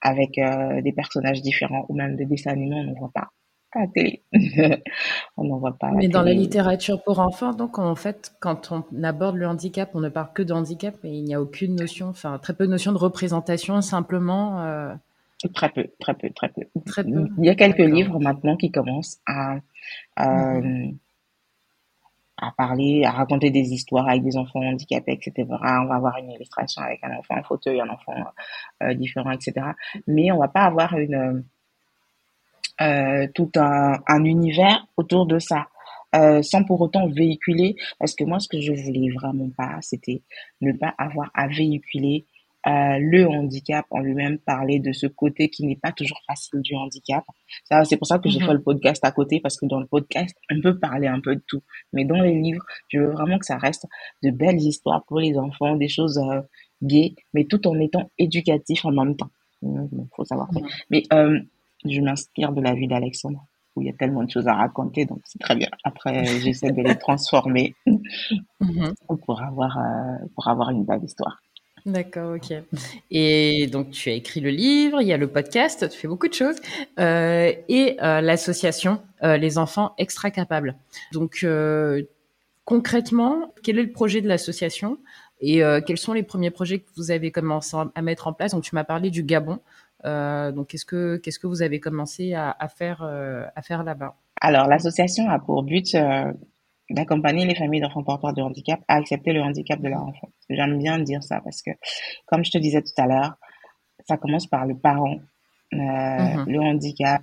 avec euh, des personnages différents ou même des dessins animés, on n'en voit pas à la télé. on n'en voit pas. Mais dans la littérature pour enfants, donc en fait, quand on aborde le handicap, on ne parle que de handicap, mais il n'y a aucune notion, enfin très peu de notion de représentation, simplement. Euh, très peu, très peu, très peu. Très peu. Il y a quelques livres maintenant qui commencent à, mm-hmm. à parler, à raconter des histoires avec des enfants handicapés, etc. On va avoir une illustration avec un enfant en fauteuil, un enfant euh, différent, etc. Mais on va pas avoir une euh, tout un, un, univers autour de ça. Euh, sans pour autant véhiculer, parce que moi, ce que je voulais vraiment pas, c'était ne pas avoir à véhiculer euh, le handicap en lui-même, parler de ce côté qui n'est pas toujours facile du handicap. Ça, c'est pour ça que j'ai mhm. fait le podcast à côté parce que dans le podcast, on peut parler un peu de tout. Mais dans les livres, je veux vraiment que ça reste de belles histoires pour les enfants, des choses euh, gaies, mais tout en étant éducatif en même temps. Il faut savoir. Mhm. Mais euh, je m'inspire de la vie d'Alexandre où il y a tellement de choses à raconter, donc c'est très bien. Après, j'essaie de les transformer mhm. pour avoir euh, pour avoir une belle histoire. D'accord, ok. Et donc, tu as écrit le livre, il y a le podcast, tu fais beaucoup de choses, euh, et euh, l'association Les Enfants Extra Capables. Donc, concrètement, quel est le projet de l'association et quels sont les premiers projets que vous avez commencé à mettre en place? Donc, tu m'as parlé du Gabon. Euh, donc, qu'est-ce que, qu'est-ce que vous avez commencé à, faire, euh, à faire là-bas? Alors, l'association a pour but euh, d'accompagner les familles d'enfants porteurs de handicap à accepter le handicap de leur enfant. J'aime bien dire ça parce que, comme je te disais tout à l'heure, ça commence par le parent, mhm. le handicap,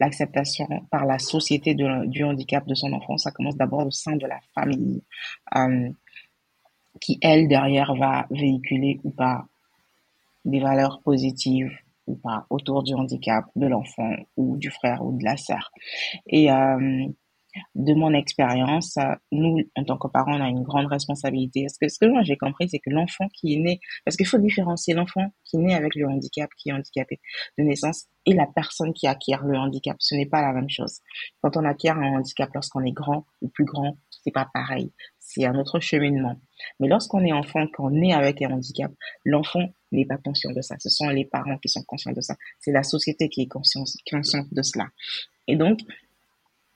l'acceptation par la société du handicap de son enfant. Ça commence d'abord au sein de la famille, qui, elle, derrière, va véhiculer ou pas des valeurs positives, ou pas autour du handicap de l'enfant ou du frère ou de la sœur. Et euh, de mon expérience, nous, en tant que parents, on a une grande responsabilité. Parce que ce que moi j'ai compris, c'est que l'enfant qui est né, parce qu'il faut différencier l'enfant qui né avec le handicap, qui est handicapé de naissance, et la personne qui acquiert le handicap. Ce n'est pas la même chose. Quand on acquiert un handicap lorsqu'on est grand ou plus grand, c'est pas pareil. C'est un autre cheminement. Mais lorsqu'on est enfant, qu'on est avec un handicap, l'enfant n'est pas conscient de ça. Ce sont les parents qui sont conscients de ça. C'est la société qui est consciente de cela. Et donc,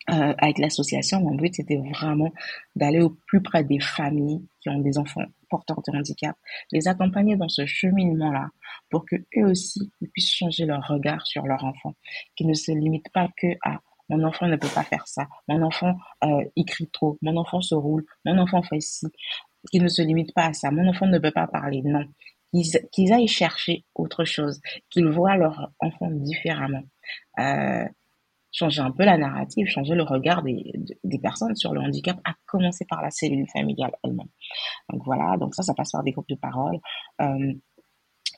euh, avec l'association, mon but c'était vraiment d'aller au plus près des familles qui ont des enfants porteurs de handicap, les accompagner dans ce cheminement-là pour que eux aussi puissent changer leur regard sur leur enfant, qui ne se limite pas que à mon enfant ne peut pas faire ça, mon enfant euh, il trop, mon enfant se roule, mon enfant fait ci, qui ne se limite pas à ça, mon enfant ne peut pas parler, non, qu'ils aillent chercher autre chose, qu'ils voient leur enfant différemment. Euh, changer un peu la narrative, changer le regard des, des personnes sur le handicap, à commencer par la cellule familiale elle-même. Donc voilà, donc ça, ça passe par des groupes de parole, euh,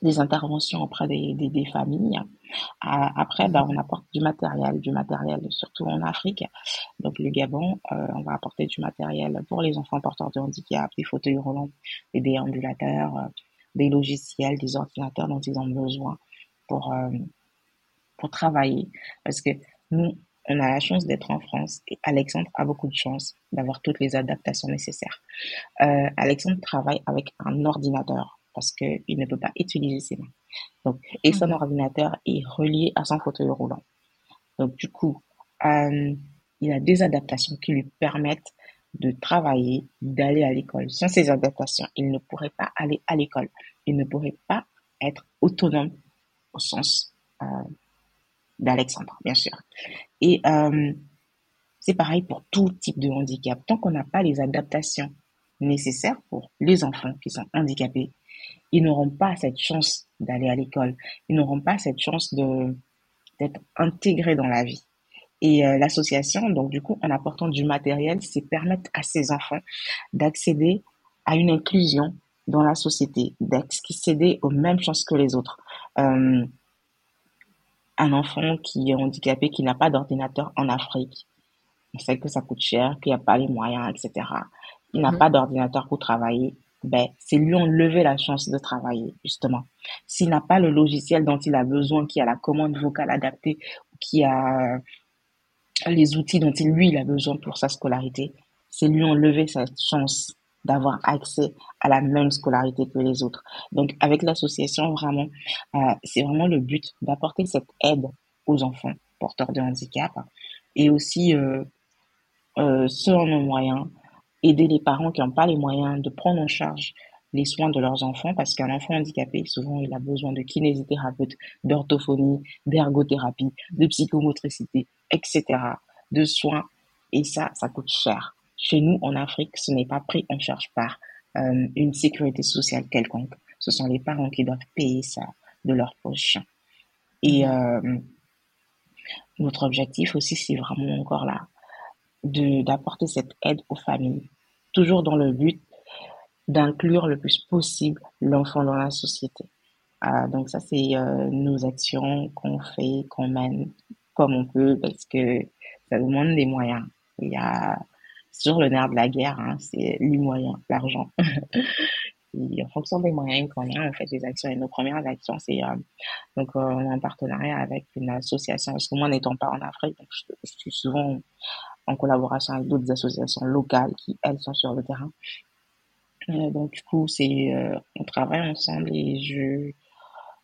des interventions auprès des, des, familles. après, ben, on apporte du matériel, du matériel surtout en Afrique. Donc le Gabon, euh, on va apporter du matériel pour les enfants porteurs de handicap, des fauteuils roulants, des déambulateurs, euh, des logiciels, des ordinateurs dont ils ont besoin pour, euh, pour travailler. Parce que nous, on a la chance d'être en France et Alexandre a beaucoup de chance d'avoir toutes les adaptations nécessaires. Euh, Alexandre travaille avec un ordinateur parce qu'il ne peut pas utiliser ses mains. Donc, et son mhm. ordinateur est relié à son fauteuil roulant. Donc, du coup, euh, il a des adaptations qui lui permettent de travailler, d'aller à l'école. Sans ces adaptations, il ne pourrait pas aller à l'école. Il ne pourrait pas être autonome au sens euh, d'Alexandre, bien sûr. Et euh, c'est pareil pour tout type de handicap. Tant qu'on n'a pas les adaptations nécessaires pour les enfants qui sont handicapés, ils n'auront pas cette chance d'aller à l'école. Ils n'auront pas cette chance de d'être intégrés dans la vie. Et euh, l'association, donc du coup, en apportant du matériel, c'est permettre à ces enfants d'accéder à une inclusion dans la société, d'accéder aux mêmes chances que les autres. Euh, un enfant qui est handicapé, qui n'a pas d'ordinateur en Afrique, on sait que ça coûte cher, qu'il n'y a pas les moyens, etc. Il n'a mhm. pas d'ordinateur pour travailler. Ben, c'est lui enlever la chance de travailler, justement. S'il n'a pas le logiciel dont il a besoin, qui a la commande vocale adaptée, qui a les outils dont il, lui, il a besoin pour sa scolarité, c'est lui enlever cette chance d'avoir accès à la même scolarité que les autres. Donc, avec l'association, vraiment, euh, c'est vraiment le but d'apporter cette aide aux enfants porteurs de handicap et aussi, euh, euh, selon nos moyens, aider les parents qui n'ont pas les moyens de prendre en charge les soins de leurs enfants parce qu'un enfant handicapé, souvent, il a besoin de kinésithérapeute, d'orthophonie, d'ergothérapie, de psychomotricité, etc., de soins. Et ça, ça coûte cher. Chez nous, en Afrique, ce n'est pas pris en charge par euh, une sécurité sociale quelconque. Ce sont les parents qui doivent payer ça de leur poche. Et euh, notre objectif aussi, c'est vraiment encore là, d'apporter cette aide aux familles, toujours dans le but d'inclure le plus possible l'enfant dans la société. Euh, donc ça, c'est euh, nos actions qu'on fait, qu'on mène comme on peut, parce que ça demande des moyens. Il y a toujours le nerf de la guerre, hein, c'est les moyens, l'argent. Et en fonction des moyens qu'on a, on fait des actions. Et nos premières actions, c'est euh, donc euh, on est en partenariat avec une association. Parce que moi, n'étant pas en Afrique, donc je, suis souvent en collaboration avec d'autres associations locales qui elles sont sur le terrain. Euh, donc du coup, c'est euh, on travaille ensemble et je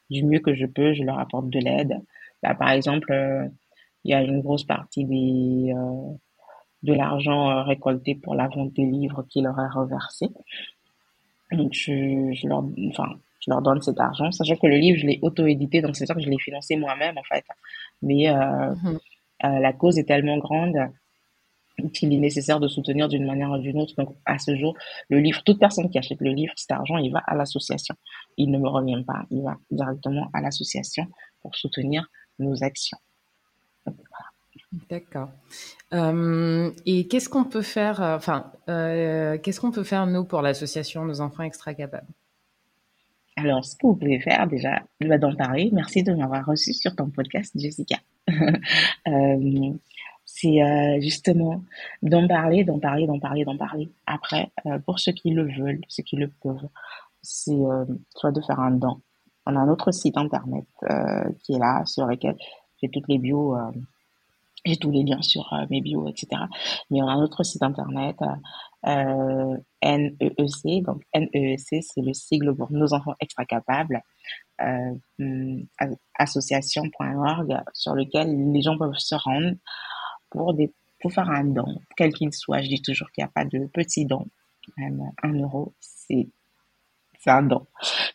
du mieux que je peux, je leur apporte de l'aide. Là, par exemple, euh, il y a une grosse partie des de l'argent récolté pour la vente des livres qui leur est reversé. Donc, je, je leur, enfin, je leur donne cet argent, sachant que le livre, je l'ai auto-édité, donc c'est ça que je l'ai financé moi-même, en fait. Mais euh, mmh. euh, la cause est tellement grande qu'il est nécessaire de soutenir d'une manière ou d'une autre. Donc, à ce jour, le livre, toute personne qui achète le livre, cet argent, il va à l'association. Il ne me revient pas. Il va directement à l'association pour soutenir nos actions. D'accord. Euh, et qu'est-ce qu'on peut faire, euh, enfin, euh, qu'est-ce qu'on peut faire nous pour l'association Nos enfants extra capables Alors, ce que vous pouvez faire déjà, d'en parler. Merci de m'avoir reçu sur ton podcast, Jessica. c'est justement d'en parler, d'en parler, d'en parler, d'en parler. Après, pour ceux qui le veulent, ceux qui le peuvent, c'est soit de faire un don. On a un autre site internet qui est là, sur lequel j'ai toutes les bios j'ai tous les liens sur euh, mes bios, etc. Mais on a notre site internet, euh, NEEC. Donc NEEC, c'est le sigle pour Nos enfants extra capables. Euh, mm, association.org sur lequel les gens peuvent se rendre pour pour faire un don, quel qu'il soit. Je dis toujours qu'il n'y a pas de petit don. Même un euro, c'est c'est un don.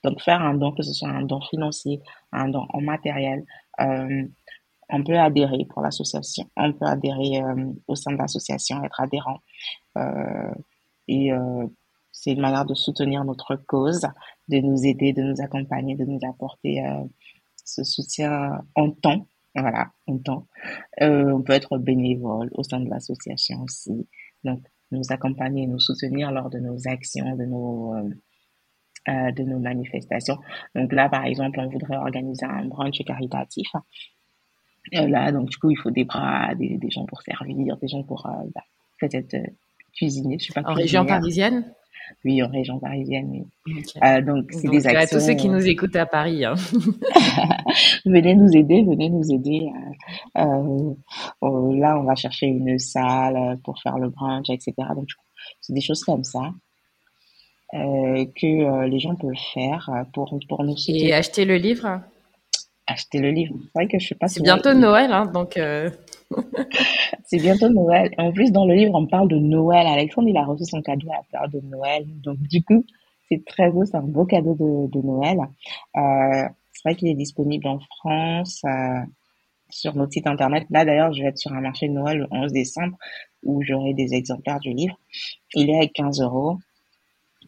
Donc faire un don, que ce soit un don financier, un don en matériel, euh, on peut adhérer pour l'association, on peut adhérer euh, au sein de l'association, être adhérent. Euh, et euh, c'est une manière de soutenir notre cause, de nous aider, de nous accompagner, de nous apporter ce soutien en temps. Voilà, en temps. on peut être bénévole au sein de l'association aussi. Donc, nous accompagner, nous soutenir lors de nos actions, de nos de nos manifestations. Donc là, par exemple, on voudrait organiser un brunch caritatif là, donc du coup, il faut des bras, des, des gens pour servir, des gens pour euh, bah, peut-être euh, cuisiner. Je sais pas. En région parisienne? Oui, en région parisienne. Oui. Euh, donc c'est des actions. À tous ceux qui nous écoutent à Paris. Hein. venez nous aider, venez nous aider. Euh, là, on va chercher une salle pour faire le brunch, etc. Donc c'est des choses comme ça. Euh, que les gens peuvent faire pour, pour nous soutenir. Et acheter le livre? Acheter le livre. C'est vrai que je sais pas. C'est bientôt Noël, hein, donc. Euh... c'est bientôt Noël. En plus, dans le livre, on parle de Noël. Alexandre, il a reçu son cadeau à la période de Noël. Donc, du coup, c'est très beau. C'est un beau cadeau de, de Noël. Euh, c'est vrai qu'il est disponible en France, euh, sur notre site internet. Là, d'ailleurs, je vais être sur un marché de Noël le 11 décembre où j'aurai des exemplaires du livre. Il est à 15 euros.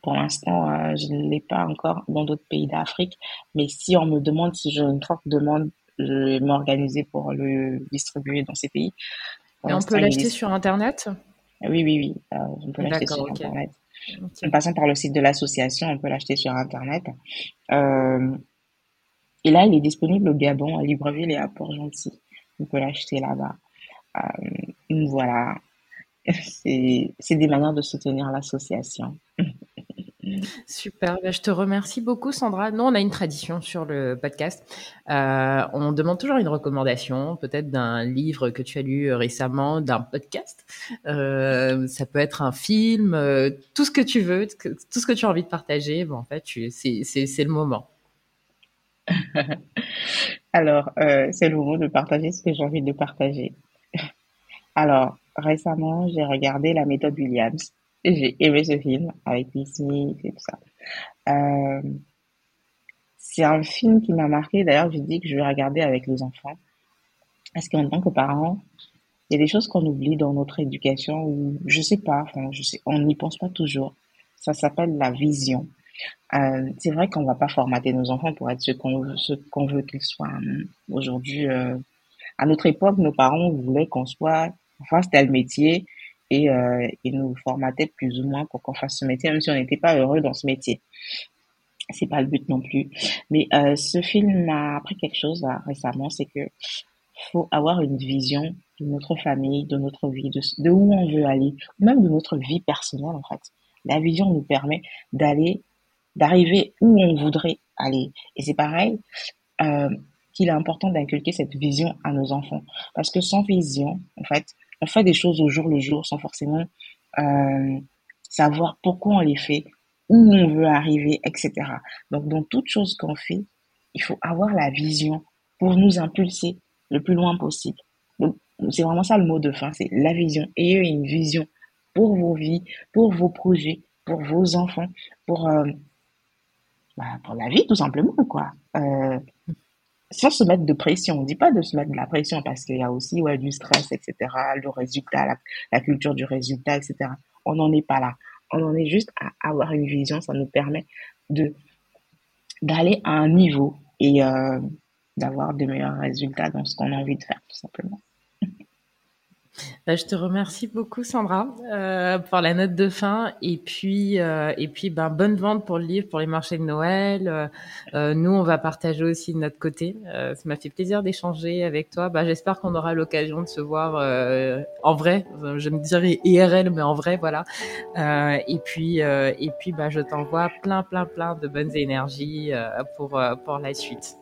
Pour l'instant, euh, je ne l'ai pas encore dans d'autres pays d'Afrique. Mais si on me demande, si j'ai une forte demande, je vais m'organiser pour le distribuer dans ces pays. Et on peut l'acheter sur Internet? Oui, oui, oui. Euh, on peut l'acheter sur Internet. En passant par le site de l'association, on peut l'acheter sur Internet. Euh, et là, il est disponible au Gabon, à Libreville et à Port-Gentil. On peut l'acheter là-bas. Euh, voilà. C'est des manières de soutenir l'association. Super, bah, je te remercie beaucoup Sandra. Nous, on a une tradition sur le podcast. Euh, on demande toujours une recommandation, peut-être d'un livre que tu as lu récemment, d'un podcast. Euh, ça peut être un film, euh, tout ce que tu veux, tout ce que tu as envie de partager. Bon, en fait, c'est le moment. Alors, c'est le moment de partager ce que j'ai envie de partager. Alors, récemment, j'ai regardé la méthode Williams. J'ai aimé ce film avec Will et tout ça. Euh, c'est un film qui m'a marqué. D'ailleurs, je dis que je vais regarder avec les enfants. Parce qu'en tant que parents, il y a des choses qu'on oublie dans notre éducation ou je sais pas, enfin, je sais, on n'y pense pas toujours. Ça s'appelle la vision. Euh, c'est vrai qu'on va pas formater nos enfants pour être ce qu'on veut, ce veut qu'ils soient. Aujourd'hui, euh, à notre époque, nos parents voulaient qu'on soit, enfin, c'était le métier et euh, nous formataient plus ou moins pour qu'on fasse ce métier, même si on n'était pas heureux dans ce métier. c'est pas le but non plus. Mais euh, ce film m'a appris quelque chose récemment, c'est que faut avoir une vision de notre famille, de notre vie, de, de où on veut aller, même de notre vie personnelle en fait. La vision nous permet d'aller, d'arriver où on voudrait aller. Et c'est pareil euh, qu'il est important d'inculquer cette vision à nos enfants, parce que sans vision, en fait, on fait des choses au jour le jour sans forcément euh, savoir pourquoi on les fait, où on veut arriver, etc. Donc, dans toute chose qu'on fait, il faut avoir la vision pour nous impulser le plus loin possible. C'est vraiment ça le mot de fin, c'est la vision. Ayez une vision pour vos vies, pour vos projets, pour vos enfants, pour, euh, bah, la vie tout simplement, quoi. Euh, sans se mettre de pression. On ne dit pas de se mettre de la pression parce qu'il y a aussi du stress, etc., le résultat, la, culture du résultat, etc. On n'en est pas là. On en est juste à avoir une vision. Ça nous permet d'aller à un niveau et euh, d'avoir de meilleurs résultats dans ce qu'on a envie de faire, tout simplement. Bah, je te remercie beaucoup, Sandra, euh, pour la note de fin. Et puis, euh, et puis, ben, bonne vente pour le livre, pour les marchés de Noël. Euh, euh nous, on va partager aussi de notre côté. Euh, ça m'a fait plaisir d'échanger avec toi. Bah, J'espère qu'on aura l'occasion de se voir euh, en vrai. Je me dirais IRL, mais en vrai, voilà. et puis, et puis, bah, je t'envoie plein, plein, plein de bonnes énergies pour pour la suite.